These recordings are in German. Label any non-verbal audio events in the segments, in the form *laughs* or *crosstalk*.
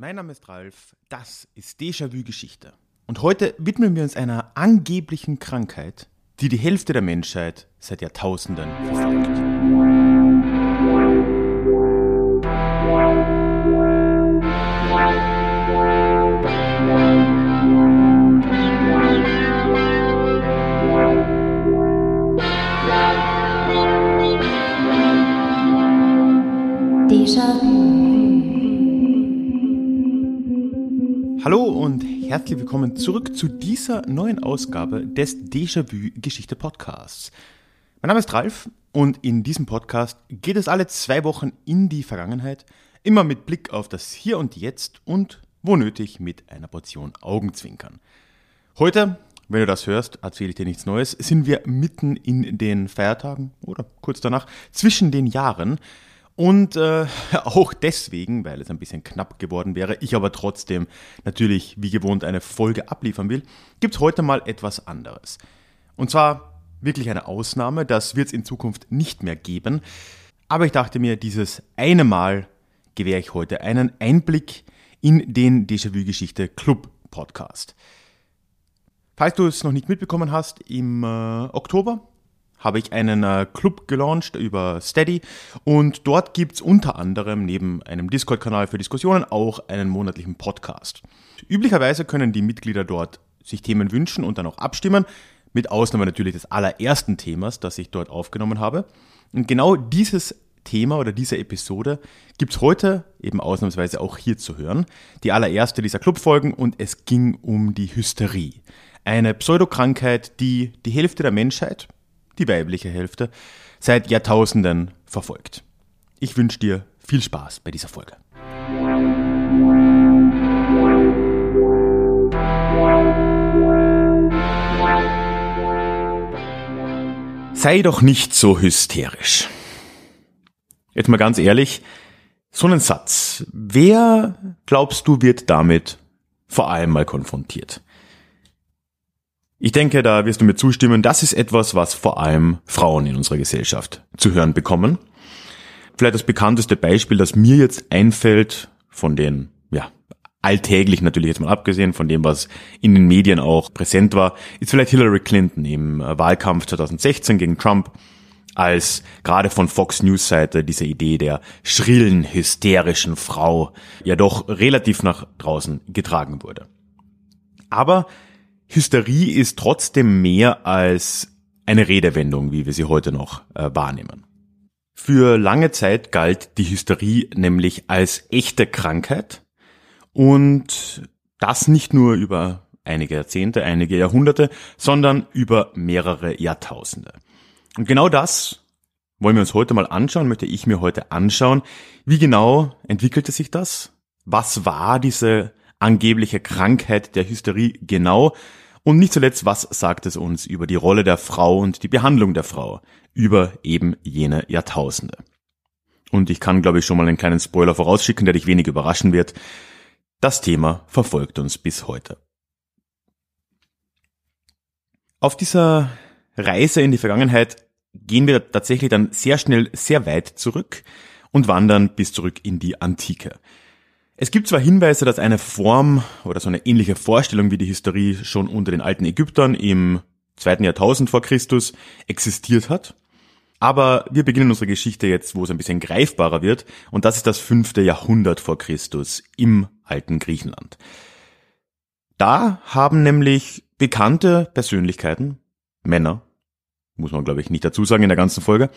Mein Name ist Ralf, das ist Déjà-vu Geschichte. Und heute widmen wir uns einer angeblichen Krankheit, die die Hälfte der Menschheit seit Jahrtausenden verfolgt. Herzlich willkommen zurück zu dieser neuen Ausgabe des Déjà-vu Geschichte Podcasts. Mein Name ist Ralf und in diesem Podcast geht es alle zwei Wochen in die Vergangenheit, immer mit Blick auf das Hier und Jetzt und wo nötig mit einer Portion Augenzwinkern. Heute, wenn du das hörst, erzähle ich dir nichts Neues, sind wir mitten in den Feiertagen oder kurz danach zwischen den Jahren. Und äh, *laughs* auch deswegen, weil es ein bisschen knapp geworden wäre, ich aber trotzdem natürlich wie gewohnt eine Folge abliefern will, gibt es heute mal etwas anderes. Und zwar wirklich eine Ausnahme, das wird es in Zukunft nicht mehr geben. Aber ich dachte mir, dieses eine Mal gewähre ich heute einen Einblick in den Déjà-vu-Geschichte Club Podcast. Falls du es noch nicht mitbekommen hast, im äh, Oktober habe ich einen äh, Club gelauncht über Steady und dort gibt es unter anderem neben einem Discord-Kanal für Diskussionen auch einen monatlichen Podcast. Üblicherweise können die Mitglieder dort sich Themen wünschen und dann auch abstimmen, mit Ausnahme natürlich des allerersten Themas, das ich dort aufgenommen habe. Und genau dieses Thema oder diese Episode gibt es heute eben ausnahmsweise auch hier zu hören. Die allererste dieser Clubfolgen und es ging um die Hysterie. Eine Pseudokrankheit, die die Hälfte der Menschheit, die weibliche Hälfte, seit Jahrtausenden verfolgt. Ich wünsche dir viel Spaß bei dieser Folge. Sei doch nicht so hysterisch. Jetzt mal ganz ehrlich, so einen Satz, wer glaubst du wird damit vor allem mal konfrontiert? Ich denke, da wirst du mir zustimmen, das ist etwas, was vor allem Frauen in unserer Gesellschaft zu hören bekommen. Vielleicht das bekannteste Beispiel, das mir jetzt einfällt, von den, ja, alltäglich natürlich jetzt mal abgesehen, von dem, was in den Medien auch präsent war, ist vielleicht Hillary Clinton im Wahlkampf 2016 gegen Trump, als gerade von Fox News Seite diese Idee der schrillen, hysterischen Frau ja doch relativ nach draußen getragen wurde. Aber Hysterie ist trotzdem mehr als eine Redewendung, wie wir sie heute noch äh, wahrnehmen. Für lange Zeit galt die Hysterie nämlich als echte Krankheit und das nicht nur über einige Jahrzehnte, einige Jahrhunderte, sondern über mehrere Jahrtausende. Und genau das wollen wir uns heute mal anschauen, möchte ich mir heute anschauen. Wie genau entwickelte sich das? Was war diese angebliche Krankheit der Hysterie genau? Und nicht zuletzt, was sagt es uns über die Rolle der Frau und die Behandlung der Frau über eben jene Jahrtausende? Und ich kann, glaube ich, schon mal einen kleinen Spoiler vorausschicken, der dich wenig überraschen wird. Das Thema verfolgt uns bis heute. Auf dieser Reise in die Vergangenheit gehen wir tatsächlich dann sehr schnell sehr weit zurück und wandern bis zurück in die Antike. Es gibt zwar Hinweise, dass eine Form oder so eine ähnliche Vorstellung wie die Hysterie schon unter den alten Ägyptern im zweiten Jahrtausend vor Christus existiert hat, aber wir beginnen unsere Geschichte jetzt, wo es ein bisschen greifbarer wird, und das ist das fünfte Jahrhundert vor Christus im alten Griechenland. Da haben nämlich bekannte Persönlichkeiten, Männer, muss man glaube ich nicht dazu sagen in der ganzen Folge,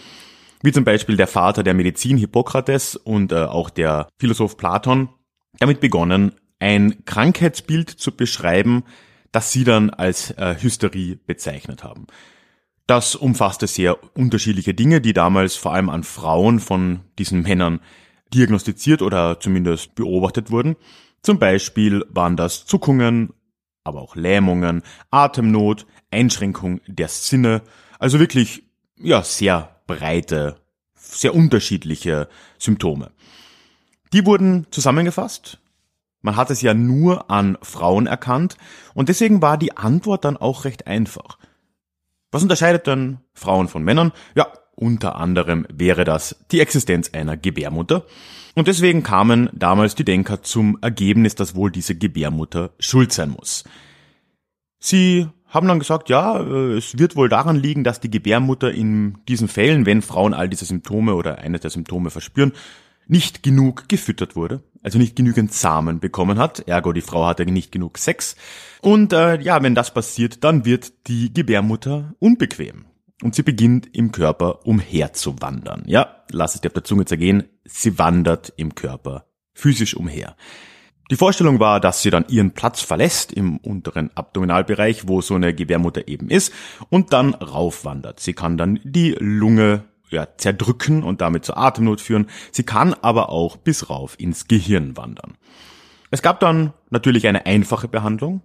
wie zum Beispiel der Vater der Medizin Hippokrates und äh, auch der Philosoph Platon, damit begonnen, ein Krankheitsbild zu beschreiben, das sie dann als äh, Hysterie bezeichnet haben. Das umfasste sehr unterschiedliche Dinge, die damals vor allem an Frauen von diesen Männern diagnostiziert oder zumindest beobachtet wurden. Zum Beispiel waren das Zuckungen, aber auch Lähmungen, Atemnot, Einschränkung der Sinne, also wirklich, ja, sehr breite, sehr unterschiedliche Symptome. Die wurden zusammengefasst. Man hat es ja nur an Frauen erkannt und deswegen war die Antwort dann auch recht einfach. Was unterscheidet denn Frauen von Männern? Ja, unter anderem wäre das die Existenz einer Gebärmutter. Und deswegen kamen damals die Denker zum Ergebnis, dass wohl diese Gebärmutter schuld sein muss. Sie haben dann gesagt, ja, äh, es wird wohl daran liegen, dass die Gebärmutter in diesen Fällen, wenn Frauen all diese Symptome oder eines der Symptome verspüren, nicht genug gefüttert wurde, also nicht genügend Samen bekommen hat, ergo die Frau hatte nicht genug Sex. Und äh, ja, wenn das passiert, dann wird die Gebärmutter unbequem und sie beginnt im Körper umherzuwandern. Ja, lass es dir auf der Zunge zergehen, sie wandert im Körper physisch umher. Die Vorstellung war, dass sie dann ihren Platz verlässt im unteren Abdominalbereich, wo so eine Gebärmutter eben ist, und dann raufwandert. Sie kann dann die Lunge ja, zerdrücken und damit zur Atemnot führen. Sie kann aber auch bis rauf ins Gehirn wandern. Es gab dann natürlich eine einfache Behandlung.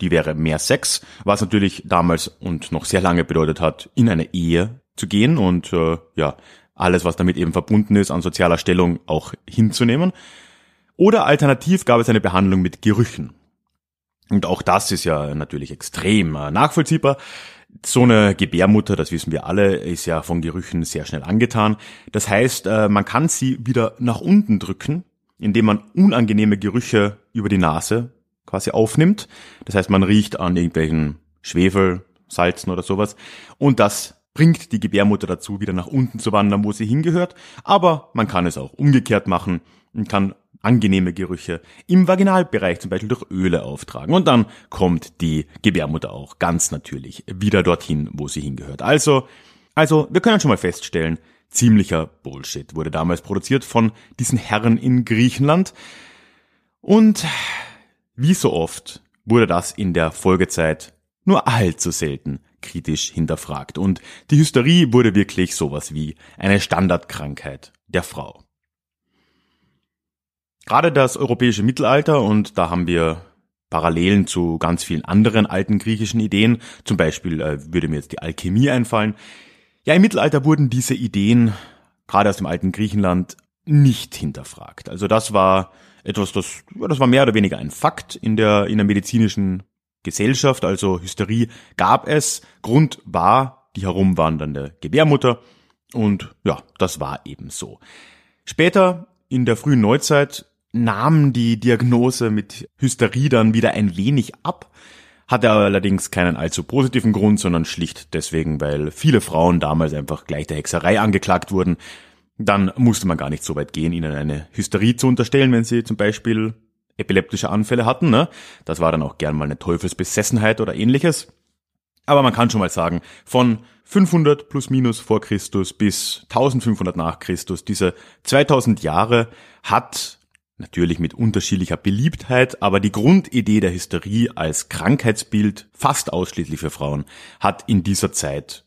Die wäre mehr Sex, was natürlich damals und noch sehr lange bedeutet hat, in eine Ehe zu gehen und äh, ja, alles, was damit eben verbunden ist, an sozialer Stellung auch hinzunehmen. Oder alternativ gab es eine Behandlung mit Gerüchen. Und auch das ist ja natürlich extrem äh, nachvollziehbar. So eine Gebärmutter, das wissen wir alle, ist ja von Gerüchen sehr schnell angetan. Das heißt, äh, man kann sie wieder nach unten drücken, indem man unangenehme Gerüche über die Nase quasi aufnimmt. Das heißt, man riecht an irgendwelchen Schwefel, Salzen oder sowas. Und das bringt die Gebärmutter dazu, wieder nach unten zu wandern, wo sie hingehört. Aber man kann es auch umgekehrt machen und kann angenehme Gerüche im Vaginalbereich zum Beispiel durch Öle auftragen. Und dann kommt die Gebärmutter auch ganz natürlich wieder dorthin, wo sie hingehört. Also, also, wir können schon mal feststellen, ziemlicher Bullshit wurde damals produziert von diesen Herren in Griechenland. Und wie so oft wurde das in der Folgezeit nur allzu selten kritisch hinterfragt. Und die Hysterie wurde wirklich sowas wie eine Standardkrankheit der Frau. Gerade das europäische Mittelalter, und da haben wir Parallelen zu ganz vielen anderen alten griechischen Ideen, zum Beispiel äh, würde mir jetzt die Alchemie einfallen. Ja, im Mittelalter wurden diese Ideen, gerade aus dem alten Griechenland, nicht hinterfragt. Also das war etwas, das, das war mehr oder weniger ein Fakt in der, in der medizinischen Gesellschaft, also Hysterie gab es. Grund war die herumwandernde Gebärmutter und ja, das war eben so. Später in der frühen Neuzeit nahm die Diagnose mit Hysterie dann wieder ein wenig ab, hatte allerdings keinen allzu positiven Grund, sondern schlicht deswegen, weil viele Frauen damals einfach gleich der Hexerei angeklagt wurden. Dann musste man gar nicht so weit gehen, ihnen eine Hysterie zu unterstellen, wenn sie zum Beispiel epileptische Anfälle hatten. Ne? Das war dann auch gern mal eine Teufelsbesessenheit oder ähnliches. Aber man kann schon mal sagen, von 500 plus minus vor Christus bis 1500 nach Christus, diese 2000 Jahre hat Natürlich mit unterschiedlicher Beliebtheit, aber die Grundidee der Hysterie als Krankheitsbild, fast ausschließlich für Frauen, hat in dieser Zeit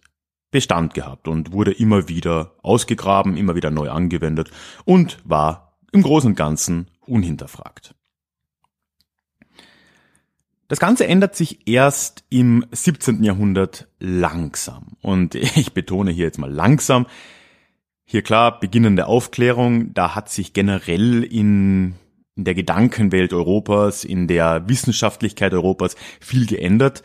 Bestand gehabt und wurde immer wieder ausgegraben, immer wieder neu angewendet und war im Großen und Ganzen unhinterfragt. Das Ganze ändert sich erst im 17. Jahrhundert langsam. Und *laughs* ich betone hier jetzt mal langsam, hier klar, beginnende Aufklärung, da hat sich generell in, in der Gedankenwelt Europas, in der Wissenschaftlichkeit Europas viel geändert.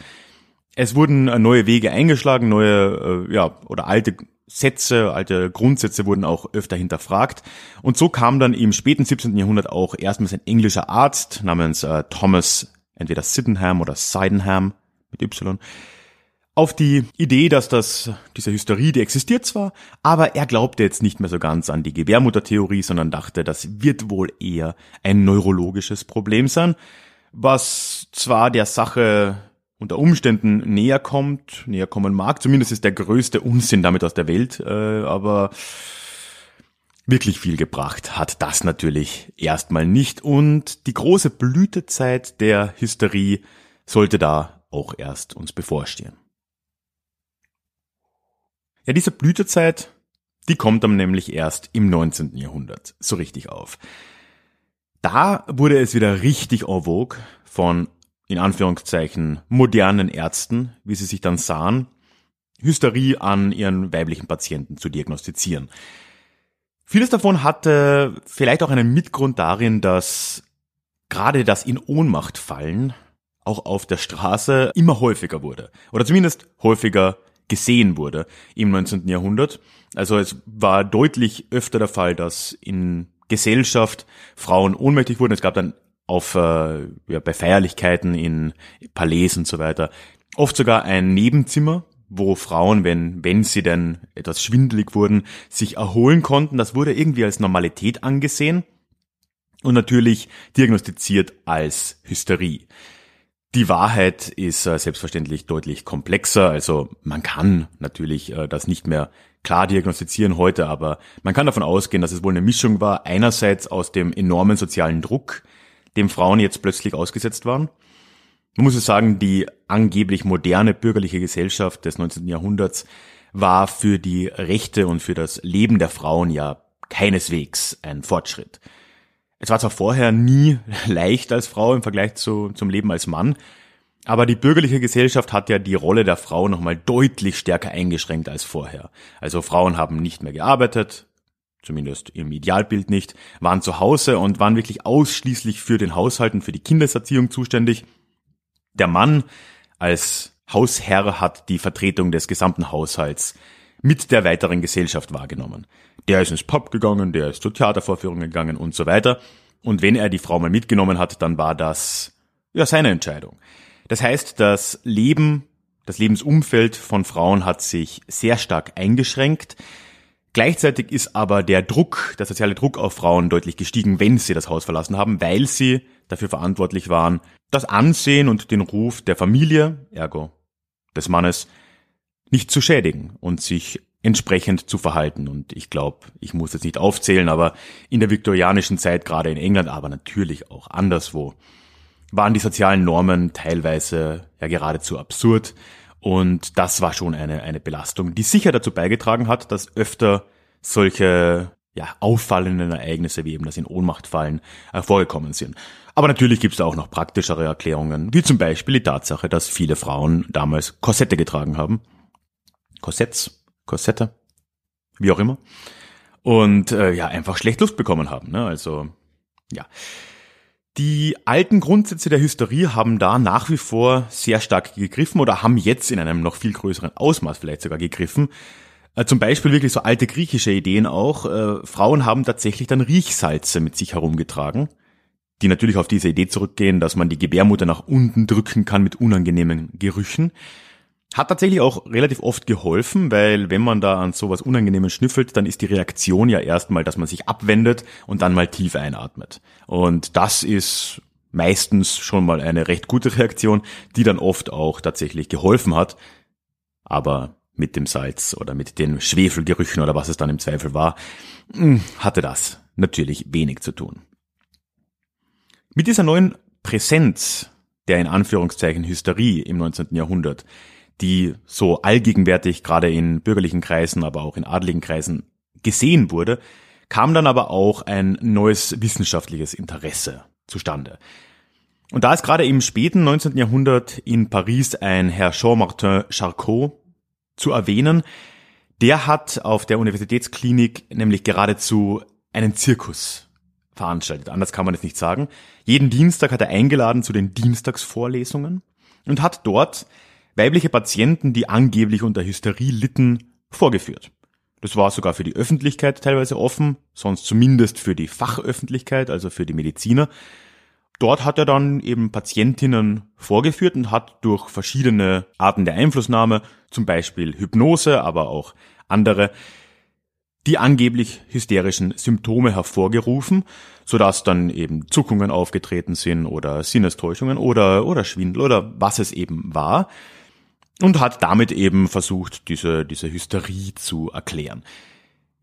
Es wurden neue Wege eingeschlagen, neue, äh, ja, oder alte Sätze, alte Grundsätze wurden auch öfter hinterfragt. Und so kam dann im späten 17. Jahrhundert auch erstmals ein englischer Arzt namens äh, Thomas, entweder Sydenham oder Sydenham mit Y, auf die Idee, dass das, diese Hysterie, die existiert zwar, aber er glaubte jetzt nicht mehr so ganz an die Gebärmuttertheorie, sondern dachte, das wird wohl eher ein neurologisches Problem sein, was zwar der Sache unter Umständen näher kommt, näher kommen mag, zumindest ist der größte Unsinn damit aus der Welt, äh, aber wirklich viel gebracht hat das natürlich erstmal nicht und die große Blütezeit der Hysterie sollte da auch erst uns bevorstehen. Ja, diese Blütezeit, die kommt dann nämlich erst im 19. Jahrhundert so richtig auf. Da wurde es wieder richtig en vogue von, in Anführungszeichen, modernen Ärzten, wie sie sich dann sahen, Hysterie an ihren weiblichen Patienten zu diagnostizieren. Vieles davon hatte vielleicht auch einen Mitgrund darin, dass gerade das in Ohnmacht fallen auch auf der Straße immer häufiger wurde. Oder zumindest häufiger gesehen wurde im 19. Jahrhundert. Also es war deutlich öfter der Fall, dass in Gesellschaft Frauen ohnmächtig wurden. Es gab dann auf äh, ja, bei Feierlichkeiten in Palais und so weiter oft sogar ein Nebenzimmer, wo Frauen, wenn wenn sie denn etwas schwindelig wurden, sich erholen konnten. Das wurde irgendwie als Normalität angesehen und natürlich diagnostiziert als Hysterie. Die Wahrheit ist äh, selbstverständlich deutlich komplexer. Also man kann natürlich äh, das nicht mehr klar diagnostizieren heute, aber man kann davon ausgehen, dass es wohl eine Mischung war. Einerseits aus dem enormen sozialen Druck, dem Frauen jetzt plötzlich ausgesetzt waren. Man muss es sagen, die angeblich moderne bürgerliche Gesellschaft des 19. Jahrhunderts war für die Rechte und für das Leben der Frauen ja keineswegs ein Fortschritt. Es war zwar vorher nie *laughs* leicht als Frau im Vergleich zu, zum Leben als Mann, aber die bürgerliche Gesellschaft hat ja die Rolle der Frau nochmal deutlich stärker eingeschränkt als vorher. Also Frauen haben nicht mehr gearbeitet, zumindest im Idealbild nicht, waren zu Hause und waren wirklich ausschließlich für den Haushalt und für die Kindeserziehung zuständig. Der Mann als Hausherr hat die Vertretung des gesamten Haushalts mit der weiteren Gesellschaft wahrgenommen. Der ist ins Pub gegangen, der ist zur Theatervorführung gegangen und so weiter. Und wenn er die Frau mal mitgenommen hat, dann war das ja seine Entscheidung. Das heißt, das Leben, das Lebensumfeld von Frauen hat sich sehr stark eingeschränkt. Gleichzeitig ist aber der Druck, der soziale Druck auf Frauen deutlich gestiegen, wenn sie das Haus verlassen haben, weil sie dafür verantwortlich waren, das Ansehen und den Ruf der Familie, ergo des Mannes, nicht zu schädigen und sich entsprechend zu verhalten. Und ich glaube, ich muss jetzt nicht aufzählen, aber in der viktorianischen Zeit, gerade in England, aber natürlich auch anderswo, waren die sozialen Normen teilweise ja geradezu absurd. Und das war schon eine, eine Belastung, die sicher dazu beigetragen hat, dass öfter solche ja, auffallenden Ereignisse wie eben das in Ohnmacht fallen äh, vorgekommen sind. Aber natürlich gibt es da auch noch praktischere Erklärungen, wie zum Beispiel die Tatsache, dass viele Frauen damals Korsette getragen haben. Korsetts, Korsette, wie auch immer. Und äh, ja, einfach schlecht Lust bekommen haben. Ne? Also, ja. Die alten Grundsätze der Hysterie haben da nach wie vor sehr stark gegriffen oder haben jetzt in einem noch viel größeren Ausmaß vielleicht sogar gegriffen. Äh, zum Beispiel wirklich so alte griechische Ideen auch. Äh, Frauen haben tatsächlich dann Riechsalze mit sich herumgetragen die natürlich auf diese Idee zurückgehen, dass man die Gebärmutter nach unten drücken kann mit unangenehmen Gerüchen. Hat tatsächlich auch relativ oft geholfen, weil wenn man da an sowas Unangenehmes schnüffelt, dann ist die Reaktion ja erstmal, dass man sich abwendet und dann mal tief einatmet. Und das ist meistens schon mal eine recht gute *laughs* Reaktion, die dann oft auch tatsächlich geholfen hat. Aber mit dem Salz oder mit den Schwefelgerüchen oder was es dann im Zweifel war, hm, hatte das natürlich wenig zu tun. Mit dieser neuen Präsenz der in Anführungszeichen Hysterie im 19. Jahrhundert, die so allgegenwärtig gerade in bürgerlichen Kreisen, aber auch in adligen Kreisen gesehen wurde, kam dann aber auch ein neues wissenschaftliches Interesse zustande. Und da ist gerade im späten 19. Jahrhundert in Paris ein Herr Jean-Martin Charcot zu erwähnen, der hat auf der Universitätsklinik nämlich geradezu einen Zirkus veranstaltet. Anders kann man es nicht sagen. Jeden Dienstag hat er eingeladen zu den Dienstagsvorlesungen und hat dort weibliche Patienten, die angeblich unter Hysterie litten, vorgeführt. Das war sogar für die Öffentlichkeit teilweise offen, sonst zumindest für die Fachöffentlichkeit, also für die Mediziner. Dort hat er dann eben Patientinnen vorgeführt und hat durch verschiedene Arten der Einflussnahme, zum Beispiel Hypnose, aber auch andere, die angeblich hysterischen Symptome hervorgerufen, sodass dann eben Zuckungen aufgetreten sind oder Sinnestäuschungen oder, oder Schwindel oder was es eben war und hat damit eben versucht, diese, diese Hysterie zu erklären.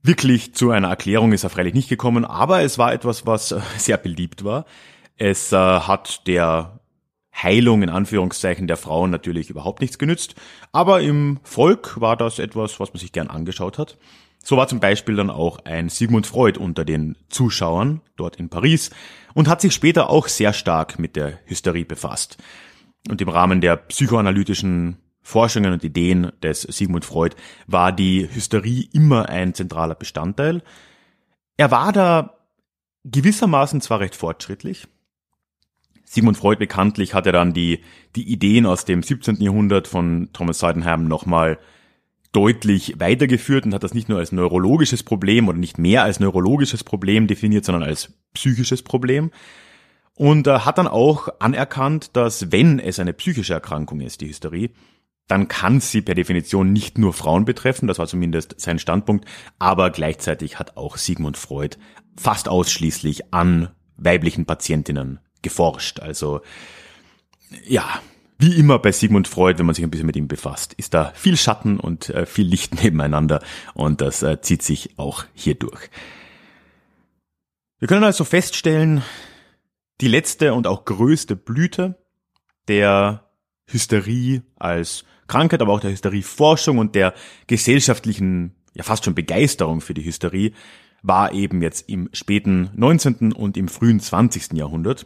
Wirklich zu einer Erklärung ist er freilich nicht gekommen, aber es war etwas, was *laughs* sehr beliebt war. Es äh, hat der Heilung in Anführungszeichen der Frauen natürlich überhaupt nichts genützt, aber im Volk war das etwas, was man sich gern angeschaut hat. So war zum Beispiel dann auch ein Sigmund Freud unter den Zuschauern dort in Paris und hat sich später auch sehr stark mit der Hysterie befasst. Und im Rahmen der psychoanalytischen Forschungen und Ideen des Sigmund Freud war die Hysterie immer ein zentraler Bestandteil. Er war da gewissermaßen zwar recht fortschrittlich. Sigmund Freud bekanntlich hat er dann die, die Ideen aus dem 17. Jahrhundert von Thomas Sydenham nochmal deutlich weitergeführt und hat das nicht nur als neurologisches Problem oder nicht mehr als neurologisches Problem definiert, sondern als psychisches Problem. Und hat dann auch anerkannt, dass wenn es eine psychische Erkrankung ist, die Hysterie, dann kann sie per Definition nicht nur Frauen betreffen, das war zumindest sein Standpunkt, aber gleichzeitig hat auch Sigmund Freud fast ausschließlich an weiblichen Patientinnen geforscht. Also ja, wie immer bei Sigmund Freud, wenn man sich ein bisschen mit ihm befasst, ist da viel Schatten und äh, viel Licht *laughs* nebeneinander und das äh, zieht sich auch hier durch. Wir können also feststellen, die letzte und auch größte Blüte der Hysterie als Krankheit, aber auch der Hysterieforschung und der gesellschaftlichen, ja fast schon Begeisterung für die Hysterie war eben jetzt im späten 19. und im frühen 20. Jahrhundert.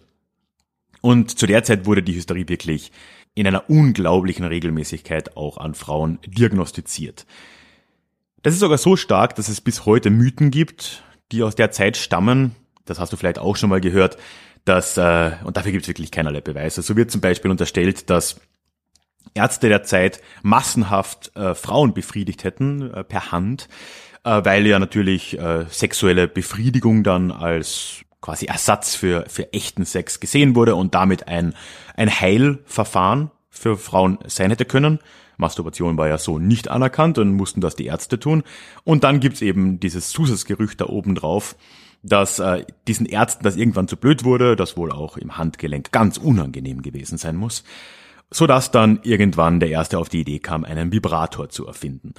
Und zu der Zeit wurde die Hysterie wirklich in einer unglaublichen Regelmäßigkeit auch an Frauen diagnostiziert. Das ist sogar so stark, dass es bis heute Mythen gibt, die aus der Zeit stammen. Das hast du vielleicht auch schon mal gehört, dass, äh, und dafür gibt es wirklich keinerlei Beweise. So wird zum Beispiel unterstellt, dass Ärzte der Zeit massenhaft äh, Frauen befriedigt hätten äh, per Hand, äh, weil ja natürlich äh, sexuelle Befriedigung dann als quasi Ersatz für, für echten Sex gesehen wurde und damit ein, ein Heilverfahren für Frauen sein hätte können. Masturbation war ja so nicht anerkannt und mussten das die Ärzte tun. Und dann gibt's eben dieses Zusatzgerücht da oben drauf, dass äh, diesen Ärzten das irgendwann zu blöd wurde, das wohl auch im Handgelenk ganz unangenehm gewesen sein muss, so dass dann irgendwann der Erste auf die Idee kam, einen Vibrator zu erfinden.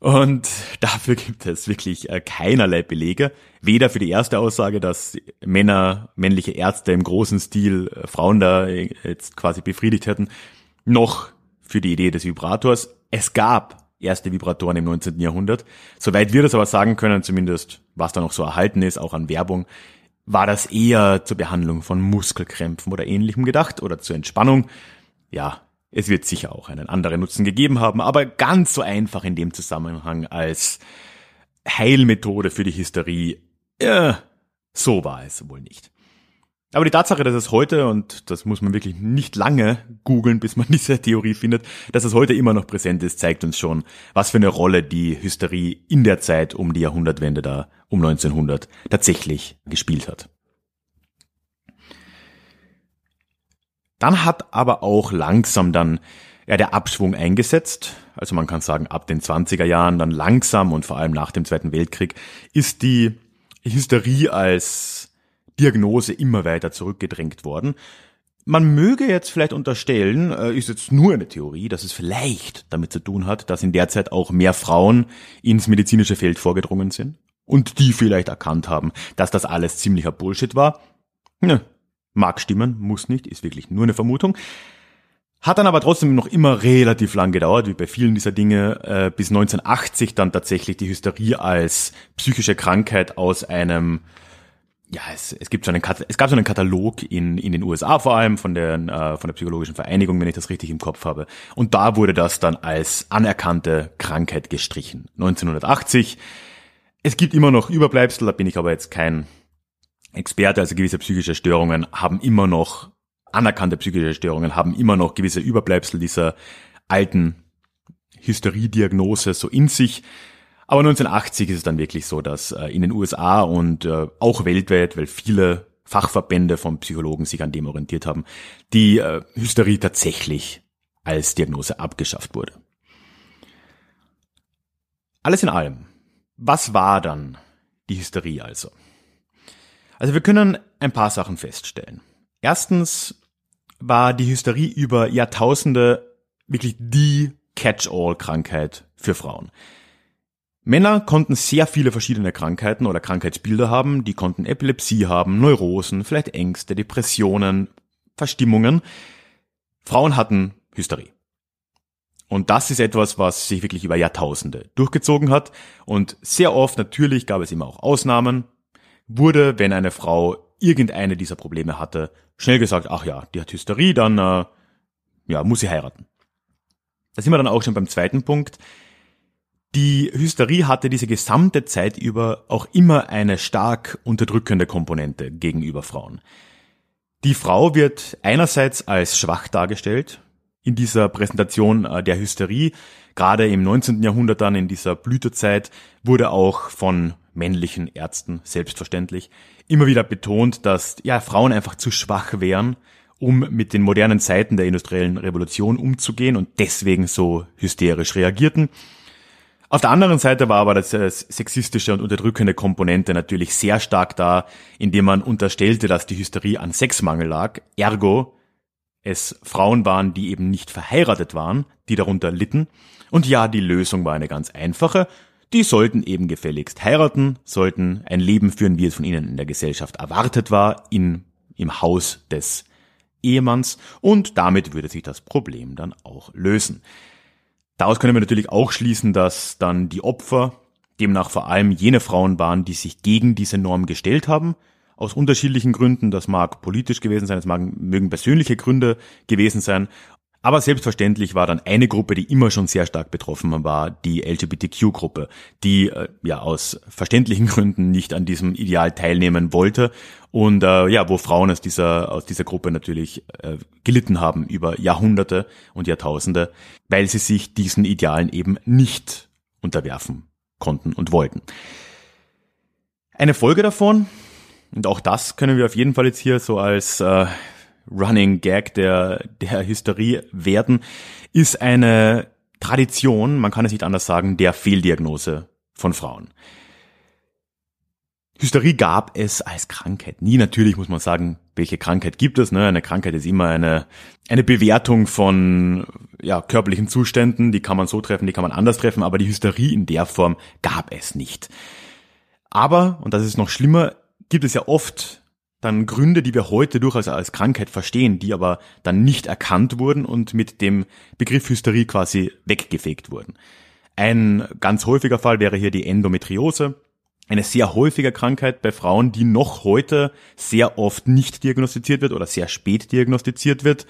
Und *laughs* dafür gibt es wirklich äh, keinerlei Belege. Weder für die erste Aussage, dass Männer, männliche Ärzte im großen Stil äh, Frauen da äh, jetzt quasi befriedigt hätten, noch für die Idee des Vibrators. Es gab erste Vibratoren im 19. Jahrhundert. Soweit wir das aber sagen können, zumindest was da noch so erhalten ist, auch an Werbung, war das eher zur Behandlung von Muskelkrämpfen oder ähnlichem gedacht oder zur Entspannung. Ja, es wird sicher auch einen anderen Nutzen gegeben haben, aber ganz so einfach in dem Zusammenhang als Heilmethode für die Hysterie, äh, so war es wohl nicht. Aber die Tatsache, dass es heute, und das muss man wirklich nicht lange googeln, bis man *laughs* diese Theorie findet, dass es heute immer noch präsent ist, zeigt uns schon, was für eine Rolle die Hysterie in der Zeit um die Jahrhundertwende da, um 1900, tatsächlich gespielt hat. Dann hat aber auch langsam dann ja, der Abschwung eingesetzt. Also man kann sagen, ab den 20er Jahren dann langsam und vor allem nach dem Zweiten Weltkrieg ist die Hysterie als Diagnose immer weiter zurückgedrängt worden. Man möge jetzt vielleicht unterstellen, äh, ist jetzt nur eine Theorie, dass es vielleicht damit zu tun hat, dass in der Zeit auch mehr Frauen ins medizinische Feld vorgedrungen sind und die vielleicht erkannt haben, dass das alles ziemlicher Bullshit war. Mag stimmen, muss nicht, ist wirklich nur eine Vermutung. Hat dann aber trotzdem noch immer relativ lang gedauert, wie bei vielen dieser Dinge, äh, bis 1980 dann tatsächlich die Hysterie als psychische Krankheit aus einem, ja, es, es gibt so einen, es gab so einen Katalog in, in den USA vor allem von der, äh, von der psychologischen Vereinigung, wenn ich das richtig im Kopf habe. Und da wurde das dann als anerkannte Krankheit gestrichen. 1980. Es gibt immer noch Überbleibsel, da bin ich aber jetzt kein Experte, also gewisse psychische Störungen haben immer noch, anerkannte psychische Störungen haben immer noch gewisse Überbleibsel dieser alten Hysteriediagnose so in sich. Aber 1980 ist es dann wirklich so, dass äh, in den USA und äh, auch weltweit, weil viele Fachverbände von Psychologen sich an dem orientiert haben, die äh, Hysterie tatsächlich als Diagnose abgeschafft wurde. Alles in allem, was war dann die Hysterie also? Also wir können ein paar Sachen feststellen. Erstens war die Hysterie über Jahrtausende wirklich die Catch-all-Krankheit für Frauen. Männer konnten sehr viele verschiedene Krankheiten oder Krankheitsbilder haben. Die konnten Epilepsie haben, Neurosen, vielleicht Ängste, Depressionen, Verstimmungen. Frauen hatten Hysterie. Und das ist etwas, was sich wirklich über Jahrtausende durchgezogen hat. Und sehr oft, natürlich gab es immer auch Ausnahmen, wurde, wenn eine Frau irgendeine dieser Probleme hatte, schnell gesagt, ach ja, die hat Hysterie, dann äh, ja, muss sie heiraten. Da sind wir dann auch schon beim zweiten Punkt. Die Hysterie hatte diese gesamte Zeit über auch immer eine stark unterdrückende Komponente gegenüber Frauen. Die Frau wird einerseits als schwach dargestellt. In dieser Präsentation äh, der Hysterie Gerade im 19. Jahrhundert dann in dieser Blütezeit wurde auch von männlichen Ärzten selbstverständlich immer wieder betont, dass ja Frauen einfach zu schwach wären, um mit den modernen Zeiten der industriellen Revolution umzugehen und deswegen so hysterisch reagierten. Auf der anderen Seite war aber das sexistische und unterdrückende Komponente natürlich sehr stark da, indem man unterstellte, dass die Hysterie an Sexmangel lag, ergo es Frauen waren, die eben nicht verheiratet waren, die darunter litten. Und ja, die Lösung war eine ganz einfache. Die sollten eben gefälligst heiraten, sollten ein Leben führen, wie es von ihnen in der Gesellschaft erwartet war, in, im Haus des Ehemanns und damit würde sich das Problem dann auch lösen. Daraus können wir natürlich auch schließen, dass dann die Opfer demnach vor allem jene Frauen waren, die sich gegen diese Norm gestellt haben, aus unterschiedlichen Gründen. Das mag politisch gewesen sein, es mögen persönliche Gründe gewesen sein. Aber selbstverständlich war dann eine Gruppe, die immer schon sehr stark betroffen war, die LGBTQ-Gruppe, die äh, ja aus verständlichen *laughs* Gründen nicht an diesem Ideal teilnehmen wollte und äh, ja, wo Frauen aus dieser aus dieser Gruppe natürlich äh, gelitten haben über Jahrhunderte und Jahrtausende, weil sie sich diesen Idealen eben nicht unterwerfen konnten und wollten. Eine Folge davon, und auch das können wir auf jeden Fall jetzt hier so als äh, Running Gag der, der Hysterie werden, ist eine Tradition, man kann es nicht anders sagen, der Fehldiagnose von Frauen. Hysterie gab es als Krankheit nie. Natürlich muss man sagen, welche Krankheit gibt es. Ne? Eine Krankheit ist immer eine, eine Bewertung von ja, körperlichen Zuständen. Die kann man so treffen, die kann man anders treffen. Aber die Hysterie in der Form gab es nicht. Aber, und das ist noch schlimmer, gibt es ja oft dann Gründe, die wir heute durchaus als Krankheit verstehen, die aber dann nicht erkannt wurden und mit dem Begriff Hysterie quasi weggefegt wurden. Ein ganz häufiger Fall wäre hier die Endometriose, eine sehr häufige Krankheit bei Frauen, die noch heute sehr oft nicht diagnostiziert wird oder sehr spät diagnostiziert wird,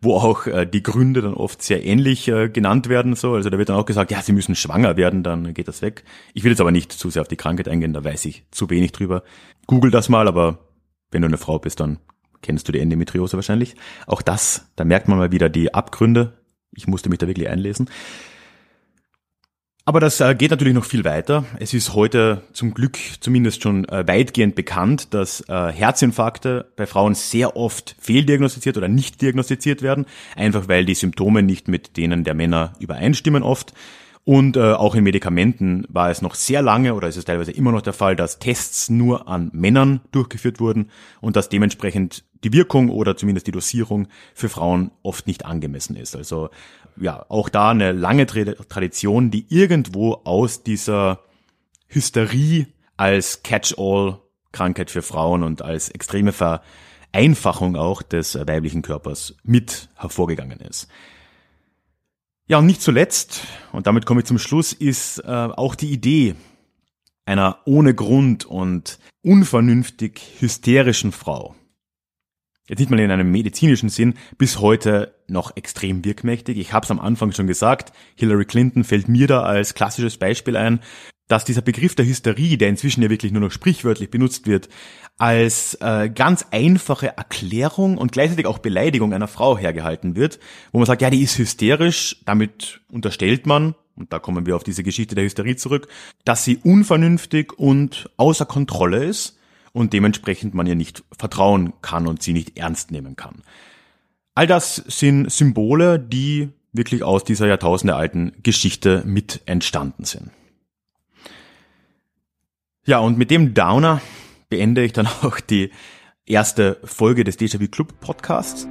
wo auch äh, die Gründe dann oft sehr ähnlich äh, genannt werden. So, also da wird dann auch gesagt, ja, sie müssen schwanger werden, dann geht das weg. Ich will jetzt aber nicht zu sehr auf die Krankheit eingehen, da weiß ich zu wenig drüber. Google das mal, aber wenn du eine Frau bist, dann kennst du die Endometriose wahrscheinlich. Auch das, da merkt man mal wieder die Abgründe. Ich musste mich da wirklich einlesen. Aber das äh, geht natürlich noch viel weiter. Es ist heute zum Glück zumindest schon äh, weitgehend bekannt, dass äh, Herzinfarkte bei Frauen sehr oft fehldiagnostiziert oder nicht diagnostiziert werden, einfach weil die Symptome nicht mit denen der Männer übereinstimmen oft. Und äh, auch in Medikamenten war es noch sehr lange oder ist es teilweise immer noch der Fall, dass Tests nur an Männern durchgeführt wurden und dass dementsprechend die Wirkung oder zumindest die Dosierung für Frauen oft nicht angemessen ist. Also ja, auch da eine lange Tradition, die irgendwo aus dieser Hysterie als Catch-all-Krankheit für Frauen und als extreme Vereinfachung auch des weiblichen Körpers mit hervorgegangen ist. Ja, und nicht zuletzt, und damit komme ich zum Schluss, ist äh, auch die Idee einer ohne Grund und unvernünftig hysterischen Frau. Jetzt nicht mal in einem medizinischen Sinn, bis heute noch extrem wirkmächtig. Ich habe es am Anfang schon gesagt, Hillary Clinton fällt mir da als klassisches Beispiel ein, dass dieser Begriff der Hysterie, der inzwischen ja wirklich nur noch sprichwörtlich benutzt wird, als äh, ganz einfache Erklärung und gleichzeitig auch Beleidigung einer Frau hergehalten wird, wo man sagt, ja, die ist hysterisch, damit unterstellt man, und da kommen wir auf diese Geschichte der Hysterie zurück, dass sie unvernünftig und außer Kontrolle ist und dementsprechend man ihr nicht vertrauen kann und sie nicht ernst nehmen kann. All das sind Symbole, die wirklich aus dieser jahrtausendealten Geschichte mit entstanden sind. Ja, und mit dem Downer beende ich dann *laughs* auch die erste Folge des Déjà-vu Club Podcasts.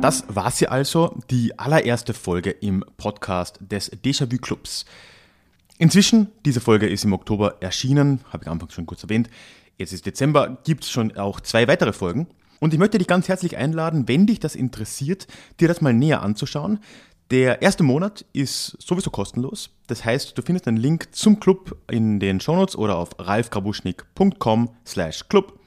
Das war sie also, die allererste Folge im Podcast des Déjà-vu Clubs. Inzwischen, diese Folge ist im Oktober erschienen, habe ich am Anfang schon kurz erwähnt. Jetzt ist Dezember, gibt es schon auch zwei weitere Folgen. Und ich möchte dich ganz herzlich einladen, wenn dich das interessiert, dir das mal näher anzuschauen. Der erste Monat ist sowieso kostenlos. Das heißt, du findest einen Link zum Club in den Shownotes oder auf ralfgrabuschnik.com slash club.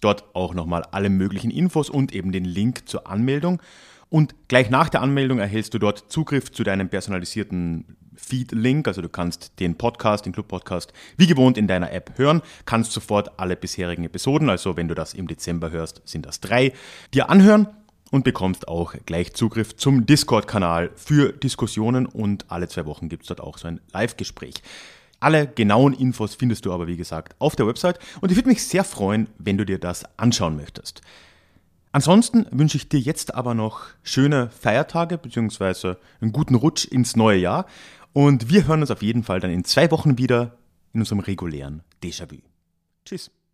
Dort auch nochmal alle möglichen Infos und eben den Link zur Anmeldung. Und gleich nach der Anmeldung erhältst du dort Zugriff zu deinem personalisierten Feed-Link. Also du kannst den Podcast, den Club-Podcast, wie gewohnt in deiner App hören, kannst sofort alle bisherigen Episoden, also wenn du das im Dezember hörst, sind das drei, dir anhören und bekommst auch gleich Zugriff zum Discord-Kanal für Diskussionen und alle zwei Wochen gibt es dort auch so ein Live-Gespräch. Alle genauen Infos findest du aber, wie gesagt, auf der Website und ich würde mich sehr freuen, wenn du dir das anschauen möchtest. Ansonsten wünsche ich dir jetzt aber noch schöne Feiertage bzw. einen guten Rutsch ins neue Jahr und wir hören uns auf jeden Fall dann in zwei Wochen wieder in unserem regulären Déjà-vu. Tschüss.